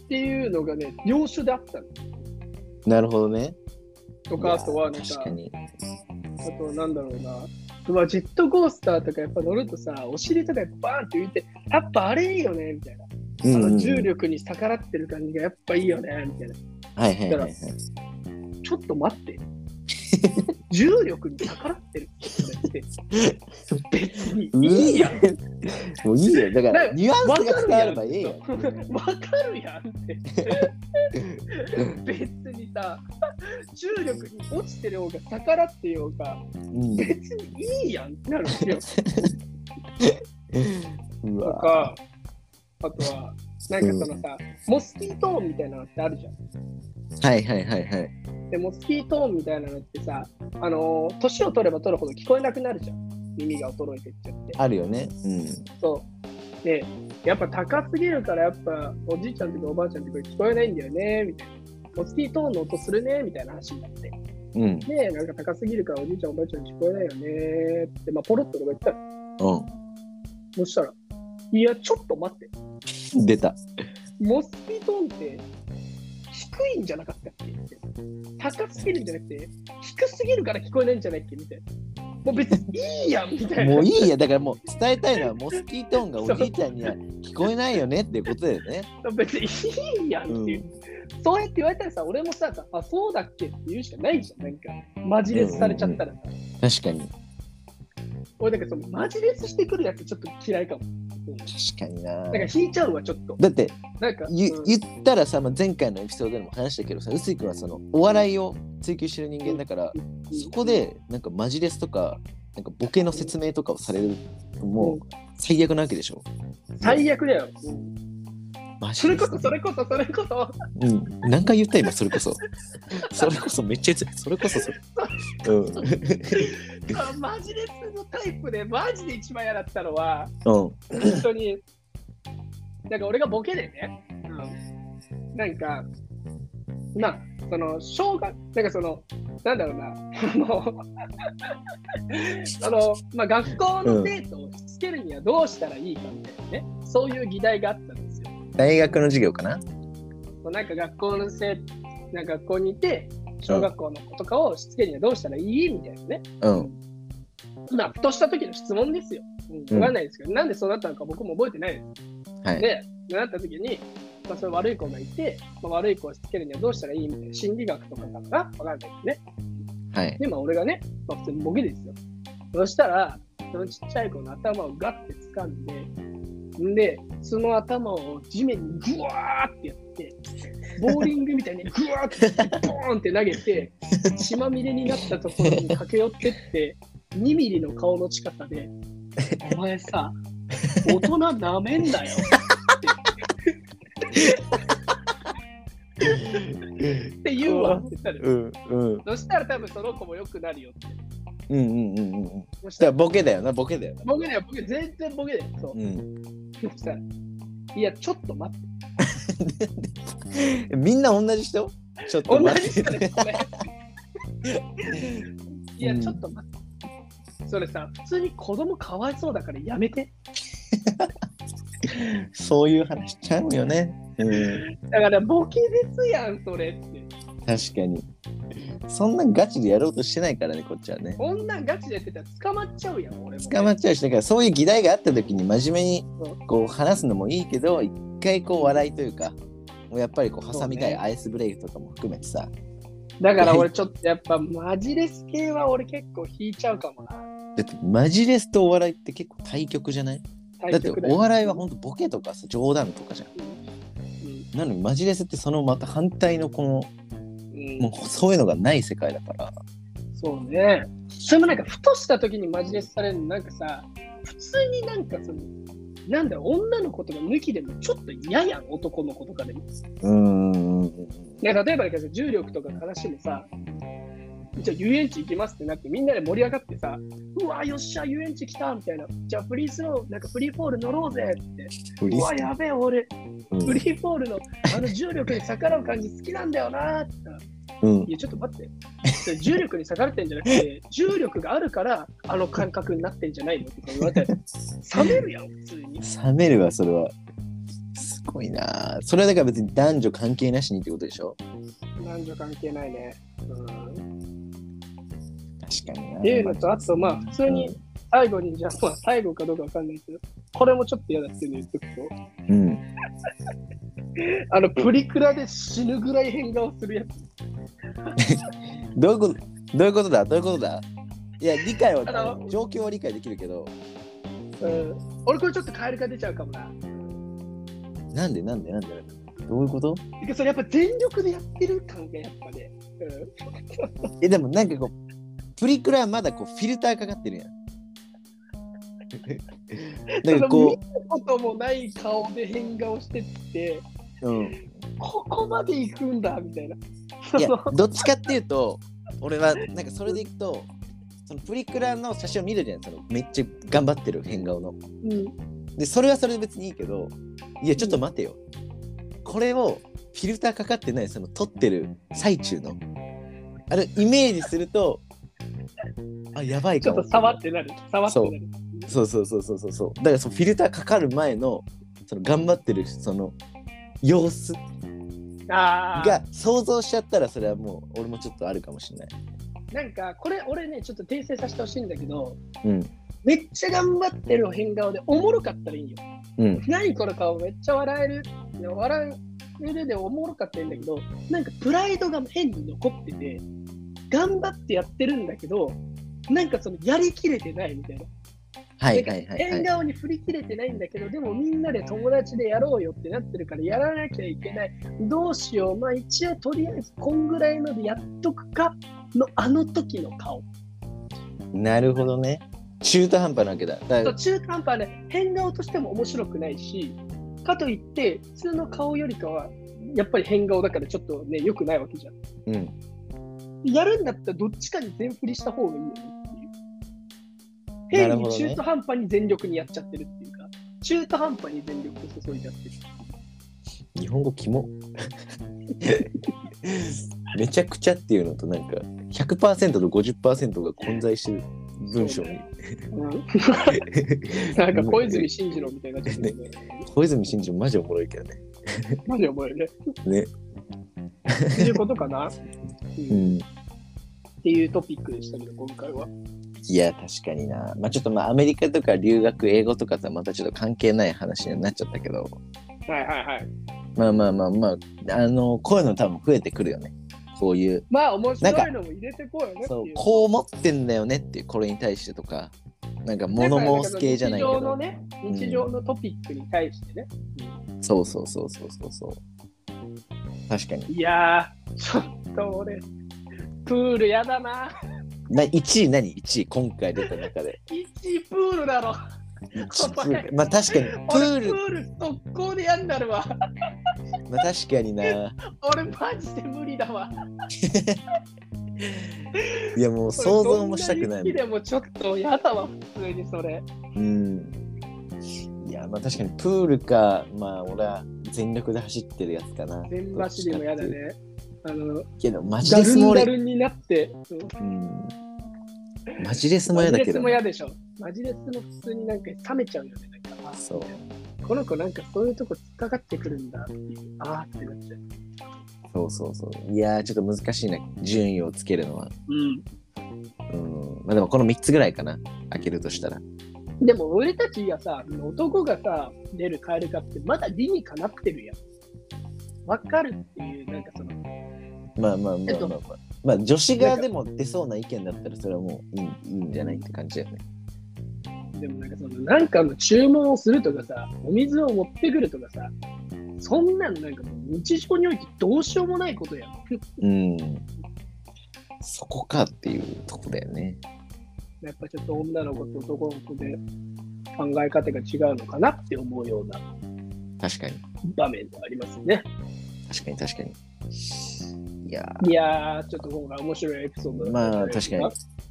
[SPEAKER 1] っていうのがね、要所であったの。
[SPEAKER 2] なるほどね
[SPEAKER 1] とか、あとはなんか、
[SPEAKER 2] 確かに
[SPEAKER 1] あとなんだろうな。うわ、ジェットコースターとかやっぱ乗るとさ、お尻とかバーンって浮いて、やっぱあれいいよね、みたいな。あの重力に逆らってる感じがやっぱいいよね、みたいな。
[SPEAKER 2] はいはいはいはい
[SPEAKER 1] ちょっと待って。重力に逆らってるって別に <laughs> いいやん。
[SPEAKER 2] もういいよだから
[SPEAKER 1] な
[SPEAKER 2] ニュアン
[SPEAKER 1] わ
[SPEAKER 2] スが伝わ。ればいいよ
[SPEAKER 1] わかるやんって。別にさ、重力に落ちてる方が逆らってようが、
[SPEAKER 2] うん
[SPEAKER 1] 別にいいやんってなるんですよ。<laughs>
[SPEAKER 2] う
[SPEAKER 1] と
[SPEAKER 2] わ
[SPEAKER 1] か、あとは、なんかそのさ、モスキートーンみたいなのってあるじゃん。
[SPEAKER 2] はいはいはいはい。
[SPEAKER 1] で、モスキートーンみたいなのってさ、あのー年を取れば取るほど聞こえなくなるじゃん。耳が衰えてっちゃって。
[SPEAKER 2] あるよね。うん。
[SPEAKER 1] そう。で、やっぱ高すぎるから、やっぱおじいちゃんとかおばあちゃんとか聞こえないんだよね、みたいな。モスキートーンの音するね、みたいな話になって。
[SPEAKER 2] うん。
[SPEAKER 1] で、なんか高すぎるからおじいちゃんおばあちゃん聞こえないよねって、まあ、ポロッととか言ったら、
[SPEAKER 2] う
[SPEAKER 1] そしたら、いや、ちょっと待って。
[SPEAKER 2] ん。出た。
[SPEAKER 1] モスキートーンって低いんじゃなかったっけ？高すぎるんじゃなくて、低すぎるから聞こえないんじゃないっけ？みたいな。もう別にいいやんみたいな。
[SPEAKER 2] もういいや、だからもう伝えたいのはモスキートーンがおじいちゃんには聞こえないよねっていうことだよね。
[SPEAKER 1] 別にいいやんっていう。そうやって言われたらさ、俺もさ、あ、そうだっけって言うしかないじゃん。なんか、マジレスされちゃったらさ。
[SPEAKER 2] 確かに。
[SPEAKER 1] 俺、だからそのマジレスしてくるやつちょっと嫌いかも。うん。
[SPEAKER 2] 確かにな。
[SPEAKER 1] なんか引いちゃうわ、ちょっと。
[SPEAKER 2] だって
[SPEAKER 1] なんか、
[SPEAKER 2] 言
[SPEAKER 1] うん。
[SPEAKER 2] 言ったらさ、まあ、前回のエピソードでも話したけどさ臼井君はそのお笑いを追求してる人間だからそこでなんかマジレスとかなんかボケの説明とかをされるともう最悪なわけでしょ。
[SPEAKER 1] 最悪だよ。うん
[SPEAKER 2] マジ
[SPEAKER 1] それこそ、それこそ、それこそ。
[SPEAKER 2] うん。何回言った今それこそ。それこそめっちゃ言ってたそれこそそれ。うん。<laughs>
[SPEAKER 1] あマジレスのタイプで、マジで一番嫌だったのは、
[SPEAKER 2] うん。
[SPEAKER 1] 本当に、なんか俺がボケでね、うん、なんか、まあ、その、小学、なんかその、なんだろうな、あの、<laughs> あの、まあ、学校の生徒をしつけるにはどうしたらいいかみたいなね、そういう議題があったんですよ。
[SPEAKER 2] 大学の授業かな？
[SPEAKER 1] なんか学校の生なんか学校にいて、小学校の子とかをしつけるにはどうしたらいい？みたいなね。
[SPEAKER 2] うん。
[SPEAKER 1] まあ、ふとした時の質問ですよ。うん、わかんないですけど、なんでそうなったのか僕も覚えてないです。
[SPEAKER 2] はい。
[SPEAKER 1] で、なった時に、まあ、それ悪い子がいて、まあ、悪い子をしつけるにはどうしたらいい？みたいな。心理学とかかな？わかんないですね。
[SPEAKER 2] はい。
[SPEAKER 1] で、まあ、俺がね、まあ、普通にボケですよ。そしたら、そのちっちゃい子の頭をガッて掴んで、んで、その頭を地面にグワーってやって、ボーリングみたいにグワーってボーンって投げて、<laughs> 血まみれになったところに駆け寄ってって、2ミリの顔の近さで、お前さ、大人なめんなよって。って言うわって言ったのよ。
[SPEAKER 2] うんうん
[SPEAKER 1] そしたら多分その子も良くなるよって。
[SPEAKER 2] うんうんうんうん
[SPEAKER 1] そしたら
[SPEAKER 2] ボケだよなボケだよな
[SPEAKER 1] ボケだよ、ボケ、全然ボケだよ。そう。
[SPEAKER 2] うん
[SPEAKER 1] そしたら、いや、ちょっと待って。<laughs>
[SPEAKER 2] みんな同じ人？ちょっと
[SPEAKER 1] 同
[SPEAKER 2] 待って
[SPEAKER 1] じ人。いや、
[SPEAKER 2] うん
[SPEAKER 1] ちょっと待って。それさ、普通に子供かわいそうだからやめて。<laughs>
[SPEAKER 2] そういう話しちゃうよね。うん、
[SPEAKER 1] だから、ボケですやん、それって。
[SPEAKER 2] 確かに。そんなガチでやろうとしてないからね、こっちはね。
[SPEAKER 1] こんなんガチでやってたら捕まっちゃうやん、俺も。
[SPEAKER 2] 捕まっちゃうし、だからそういう議題があった時に真面目にこう話すのもいいけど、一回こう笑いというか、もうやっぱりこう挟みたいアイスブレイクとかも含めてさ、
[SPEAKER 1] だから俺ちょっとやっぱマジレス系は俺結構引いちゃうかもな。
[SPEAKER 2] だってマジレスとお笑いって結構対極じゃない？だってお笑いは本当ボケとかさ冗談とかじゃん。
[SPEAKER 1] うん
[SPEAKER 2] なのにマジレスってそのまた反対のこの
[SPEAKER 1] うん
[SPEAKER 2] もうそういうのがない世界だから。
[SPEAKER 1] そうね。それもなんか、ふとした時にマジレスされるの、なんかさ、普通になんかその、なんだ女の子とか抜きでもちょっと嫌やん、男の子とかでも。
[SPEAKER 2] うーん。
[SPEAKER 1] ね、例えばだけど重力とかの話もさ、じゃあ遊園地行きますってなってみんなで盛り上がってさ、うわ、よっしゃ、遊園地来たみたいな。じゃあフリースロー、なんかフリーフォール乗ろうぜって。うわ、やべえ、俺、
[SPEAKER 2] うん
[SPEAKER 1] フリーフォールのあの重力に逆らう感じ好きなんだよなって
[SPEAKER 2] うん
[SPEAKER 1] いや、ちょっと待って。重力に逆らってんじゃなくて、重力があるから、あの感覚になってんじゃないのとか言われて、冷めるやん、普通に。
[SPEAKER 2] 冷めるわそれはすごいなそれはだから別に男女関係なしにってことでしょ？
[SPEAKER 1] 男女関係ないね。うん、
[SPEAKER 2] 確かにな。
[SPEAKER 1] っていうのと、あと、まあ、普通に最後に、じゃあ、まあ、最後かどうかわかんないけど、これもちょっと嫌だっていうの言っとくと、
[SPEAKER 2] うん。<laughs>
[SPEAKER 1] あの、プリクラで死ぬぐらい変顔するやつ。<laughs>
[SPEAKER 2] どういうことどういうことだ？どういうことだ？いや理解は状況は理解できるけど。
[SPEAKER 1] うん、俺、これちょっとカエルが出ちゃうかもな。
[SPEAKER 2] なんで？なんで？なんで？どういうこと？
[SPEAKER 1] それやっぱ全力でやってる感がやっぱね。うん。
[SPEAKER 2] えでもなんかこうプリクラはまだこうフィルターかかってるやん。<laughs> なんかこ
[SPEAKER 1] 見たこともない顔で変顔してって、
[SPEAKER 2] う、うん、
[SPEAKER 1] ここまで行くんだみたいな。
[SPEAKER 2] いやどっちかっていうと俺はなんかそれでいくとそのプリクラの写真を見るじゃん。そのめっちゃ頑張ってる変顔の。
[SPEAKER 1] うん、
[SPEAKER 2] でそれはそれで別にいいけどいやちょっと待てよ。これをフィルターかかってないその撮ってる最中の。あれイメージするとあやばいかも
[SPEAKER 1] ちょっと触ってなる。触ってなる。
[SPEAKER 2] そうそうそうそうそうそうだからそのフィルターかかる前のその頑張ってるその様子。が想像しちゃったらそれはもう俺もちょっとあるかもしれない
[SPEAKER 1] なんか、これ、俺ね、ちょっと訂正させてほしいんだけど、
[SPEAKER 2] うん
[SPEAKER 1] めっちゃ頑張ってる変顔でおもろかったらいいよ。
[SPEAKER 2] うん
[SPEAKER 1] 何この顔めっちゃ笑える。笑えるでおもろかったらいいんだけど、なんかプライドが変に残ってて、頑張ってやってるんだけど、なんかそのやりきれてないみたいな。
[SPEAKER 2] はいはいはいはい
[SPEAKER 1] 変顔に振り切れてないんだけど、でもみんなで友達でやろうよってなってるからやらなきゃいけない。どうしよう。まあ一応とりあえずこんぐらいのでやっとくかのあの時の顔。
[SPEAKER 2] なるほどね中途半端なわけだだ
[SPEAKER 1] 中途半端で変顔としても面白くないし、かといって普通の顔よりかはやっぱり変顔だからちょっとね、良くないわけじゃん。
[SPEAKER 2] うん
[SPEAKER 1] やるんだったらどっちかに全振りした方がいいよねっていう。
[SPEAKER 2] な
[SPEAKER 1] 変に中途半端に全力にやっちゃってるっていうか、中途半端に全力を注いじゃってる。
[SPEAKER 2] 日本語キモめちゃくちゃっていうのとなんか100%と50%が混在してる文章に、
[SPEAKER 1] うん。なんか小泉進次郎みたいになね。
[SPEAKER 2] 小泉進次郎マジおもろいけどね。
[SPEAKER 1] マジお前ね。
[SPEAKER 2] ね。
[SPEAKER 1] っていうことかな、う、
[SPEAKER 2] うんん
[SPEAKER 1] っていうトピックでしたけど、今回は。
[SPEAKER 2] いや確かにな。まあちょっとまあアメリカとか留学英語とかとはまたちょっと関係ない話になっちゃったけど。
[SPEAKER 1] はいはいはい。
[SPEAKER 2] まあまあまあまああのこういうの多分増えてくるよね。こういう。
[SPEAKER 1] まあ面白いのも入れてこうよね。
[SPEAKER 2] そうこう思ってんだよねっていうこれに対してとか。なんか物申す系じゃないけど。
[SPEAKER 1] 日常のね、日常のトピックに対してね。
[SPEAKER 2] そうそうそうそうそうそう。確かに。
[SPEAKER 1] いやー、ちょっと俺、プールやだな。
[SPEAKER 2] な1位何 ?1 位今回出た中で
[SPEAKER 1] 1位プールだろ。
[SPEAKER 2] 1
[SPEAKER 1] お前
[SPEAKER 2] まあ確かにプ
[SPEAKER 1] 俺
[SPEAKER 2] ール
[SPEAKER 1] プール速攻でやんだるわ。
[SPEAKER 2] まあ確かにな
[SPEAKER 1] 俺マジで無理だわ。<laughs>
[SPEAKER 2] いやもう想像もしたくない
[SPEAKER 1] でもちょっとやだわ、普通にそれ。
[SPEAKER 2] うんいやまあ確かにプールかまあ俺は全力で走ってるやつかな
[SPEAKER 1] 全走りもやだね。あの、
[SPEAKER 2] けどマジレスも俺
[SPEAKER 1] ンダルンになって、そう
[SPEAKER 2] うんマジレスも
[SPEAKER 1] マジレス
[SPEAKER 2] 嫌だけど
[SPEAKER 1] も嫌でしょ。マジレスも普通になんか冷めちゃうよね。なんかあ
[SPEAKER 2] そう
[SPEAKER 1] この子なんかそういうとこ突っかかってくるんだっていう。ああってなっちゃう。
[SPEAKER 2] そうそうそういやーちょっと難しいな順位をつけるのは
[SPEAKER 1] うん。
[SPEAKER 2] うんまあでもこの3つぐらいかな開けるとしたら
[SPEAKER 1] でも俺たちがさ、男がさ、出るカエル化ってまだ理にかなってるやん。わかるっていう、なんかその、
[SPEAKER 2] まあまあま
[SPEAKER 1] えっと
[SPEAKER 2] あまあ。まあ、まあ女子側でも出そうな意見だったらそれはもういいいいんじゃないって感じだよね。
[SPEAKER 1] でもなんかその、なんかの注文をするとかさ、お水を持ってくるとかさ、そんなんなんかもう日常においてどうしようもないことやん。
[SPEAKER 2] うん。そこかっていうとこだよね。
[SPEAKER 1] やっぱちょっと女の子と男の子で考え方が違うのかなって思うような
[SPEAKER 2] 確かに。
[SPEAKER 1] 場面でありますね。
[SPEAKER 2] 確かに確かにいや
[SPEAKER 1] いやー、ちょっと今回面白いエピソード
[SPEAKER 2] まあ確かに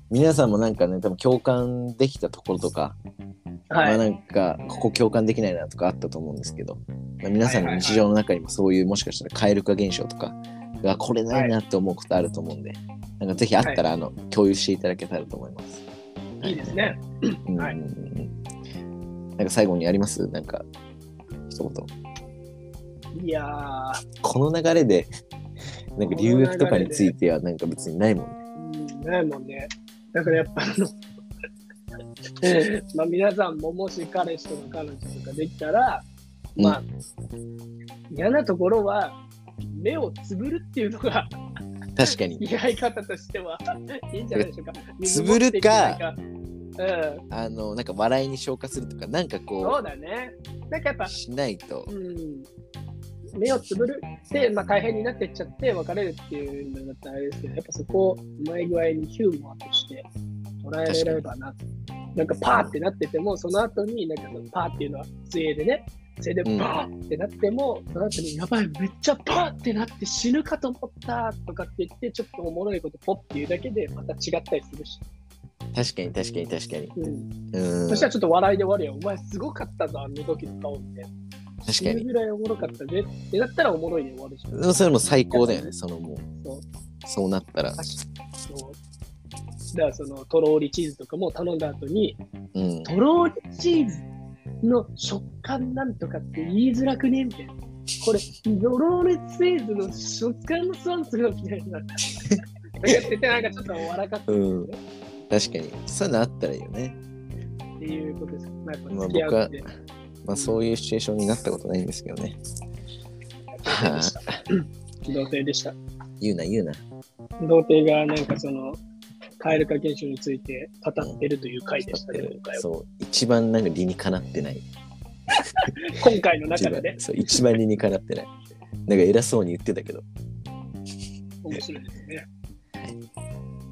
[SPEAKER 2] 皆さんもなんかね多分共感できたところとか、ま
[SPEAKER 1] はい。
[SPEAKER 2] あなんかここ共感できないなとかあったと思うんですけど、まあ、皆さんの日常の中にもそういうもしかしたら蛙化現象とかがこれないなって思うことあると思うんで、なんかぜひあったらあの、共有していただけたらと思います。
[SPEAKER 1] いいですね。
[SPEAKER 2] うん
[SPEAKER 1] はい
[SPEAKER 2] なんか最後にあります？なんか一言。
[SPEAKER 1] いやー、
[SPEAKER 2] この流れでなんか留学とかについてはなんか別にないもんね。
[SPEAKER 1] うん、ないもんね。だからやっぱあの、<laughs> まあ皆さんももし彼氏とか彼女とかできたら、まあ、嫌なところは、目をつぶるっていうのが、
[SPEAKER 2] 確かに。<laughs>
[SPEAKER 1] やり方としてはいいんじゃないでしょうか。
[SPEAKER 2] つぶるか。
[SPEAKER 1] うん、
[SPEAKER 2] あの、なんか笑いに消化するとか、なんか
[SPEAKER 1] そ
[SPEAKER 2] こ
[SPEAKER 1] うだね。なんかやっぱ
[SPEAKER 2] う、、しないと。
[SPEAKER 1] うん、目をつぶるって、まあ、大変になってっちゃって別れるっていうのだったらあれですけど、やっぱそこをうまい具合にヒューモアとして捉えれればな。なんかパーってなってても、その後に、なんかそのパーっていうのは杖でね、杖でパーってなっても、その後にやばい、めっちゃパーってなって死ぬかと思ったとかって言って、ちょっとおもろいことポッって言うだけで、また違ったりするし。
[SPEAKER 2] 確かに確かに確かに。
[SPEAKER 1] うん。
[SPEAKER 2] うん。
[SPEAKER 1] そしたらちょっと笑いで終わるよ。お前すごかったぞ、あの時の顔みたいな。
[SPEAKER 2] 確かに。
[SPEAKER 1] ぐらいおもろかったねってなったらおもろいで終わるし。
[SPEAKER 2] でもそれも最高だよね、そのもう。
[SPEAKER 1] そう
[SPEAKER 2] そうなったら。
[SPEAKER 1] そうだからそのとろーりチーズとかも頼んだ後に、
[SPEAKER 2] うん。
[SPEAKER 1] とろーりチーズの食感なんとかって言いづらくねみたいな。これ、とろーりチーズの食感のスワンするみたいな。ってて、なんかちょっと笑かって
[SPEAKER 2] うん。確かに。そういうのあったらいいよね。
[SPEAKER 1] っていうことです。まあ、やっぱ
[SPEAKER 2] まあそういうシチュエーションになったことないんですけどね。はあ、
[SPEAKER 1] 童貞でした。
[SPEAKER 2] 言うな言うな。
[SPEAKER 1] 童貞がなんかその、蛙化現象について語ってるという回でしたね、今回は。
[SPEAKER 2] そう。一番なんか理にかなってない。
[SPEAKER 1] 今回の中で <laughs> ね、
[SPEAKER 2] そう一番理にかなってない。なんか偉そうに言ってたけど。
[SPEAKER 1] 面白いですね。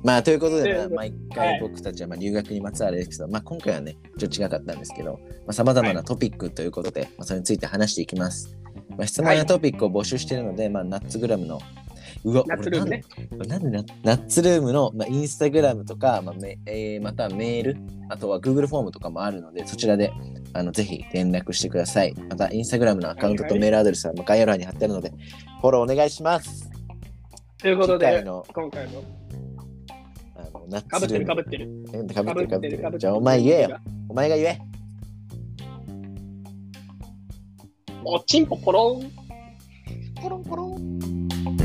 [SPEAKER 2] まあということで、まあ、
[SPEAKER 1] で
[SPEAKER 2] 毎
[SPEAKER 1] はい
[SPEAKER 2] 回僕たちはまあ留学にまつわるエピソード、まあ今回はね、ちょっと違かったんですけど、さまざ、まなトピックということで、まあ、それについて話していきます。まあ、質問やトピックを募集しているので、まあナッツグラムの、うわ、
[SPEAKER 1] ナッツルームね。
[SPEAKER 2] ナナッツルームの、まあ、インスタグラムとか、まあめえーまたはメール、あとは Google フォームとかもあるので、そちらであのぜひ連絡してください。また、インスタグラムのアカウントとメールアドレスはまあ概要欄に貼ってあるので、フォローお願いします。
[SPEAKER 1] ということで、今回
[SPEAKER 2] のナッ
[SPEAKER 1] かぶって
[SPEAKER 2] ルーム。
[SPEAKER 1] かぶってる。
[SPEAKER 2] かぶってるかぶってる
[SPEAKER 1] かぶってる
[SPEAKER 2] じゃあお前言えよ。。お前が言え。
[SPEAKER 1] おちんぽポロン。ポロンポロン。